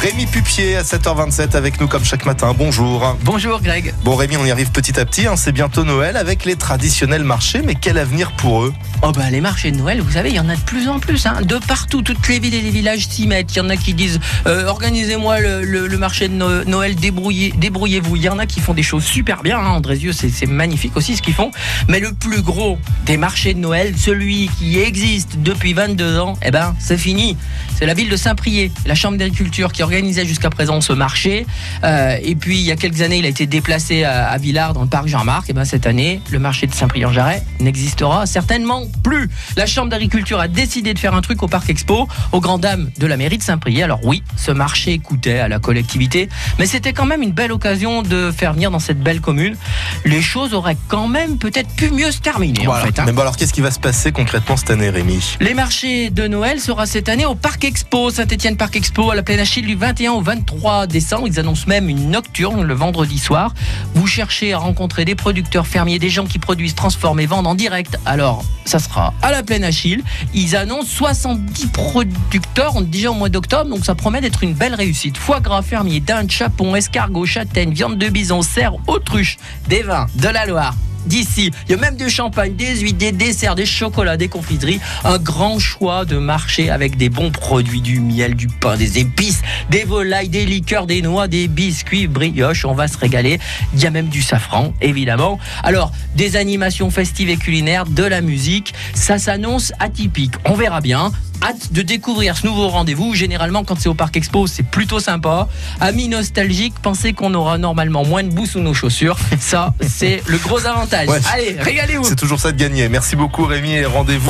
Rémi Pupier à 7h27 avec nous comme chaque matin. Bonjour. Bonjour Greg. Bon Rémi, on y arrive petit à petit. hein, C'est bientôt Noël avec les traditionnels marchés. Mais quel avenir pour eux? Oh bah les marchés de Noël, vous savez, il y en a de plus en plus, hein, de partout, toutes les villes et les villages s'y mettent. Il y en a qui disent euh, organisez-moi le, le- le marché de No- Noël, débrouillez, débrouillez-vous. Il y en a qui font des choses super bien, hein, Andrézieux, c'est c'est magnifique aussi ce qu'ils font. Mais le plus gros des marchés de Noël, celui qui existe depuis 22 ans, eh ben c'est fini. C'est la ville de Saint-Priest, la chambre d'agriculture qui organisait jusqu'à présent ce marché. Euh, et puis il y a quelques années, il a été déplacé à, à Villars dans le parc Jean-Marc. Et ben cette année, le marché de Saint-Priest-en-Jarret n'existera certainement plus. La chambre d'agriculture a décidé de faire un truc au parc Expo, aux grandes dames de la mairie de Saint-Priest. Alors oui, ce marché coûtait à la collectivité, mais c'était quand même une belle occasion de faire venir dans cette belle commune. Les choses auraient quand même peut-être pu mieux se terminer Voilà. en fait. hein. Mais bon, alors qu'est-ce qui va se passer concrètement cette année, Rémi? Les marchés de Noël sera cette année au Parc Expo, Saint-Étienne Parc Expo, à la Plaine Achille du 21 au 23 décembre. Ils annoncent même une nocturne le vendredi soir. Vous cherchez à rencontrer des producteurs fermiers, des gens qui produisent, transforment et vendent en direct. Alors, ça sera à la Plaine Achille. Ils annoncent 70 producteurs, on déjà au mois d'octobre, donc ça promet d'être une belle réussite. Foie gras, fermier, dinde, chapon, escargot, châtaigne, viande de bison, cerf, autruche, des vins, de la Loire d'ici. Il y a même du champagne, des huîtres, des desserts, des chocolats, des confiseries. Un grand choix de marché avec des bons produits, du miel, du pain, des épices, des volailles, des liqueurs, des noix, des biscuits, brioches. On va se régaler. Il y a même du safran, évidemment. Alors, des animations festives et culinaires, de la musique. Ça s'annonce atypique. On verra bien. Hâte de découvrir ce nouveau rendez-vous. Généralement, quand c'est au Parc Expo, c'est plutôt sympa. Amis nostalgiques, pensez qu'on aura normalement moins de boue sous nos chaussures. Ça, c'est le gros avantage. Ouais. Allez, régalez-vous. C'est toujours ça de gagner. Merci beaucoup, Rémi, et rendez-vous.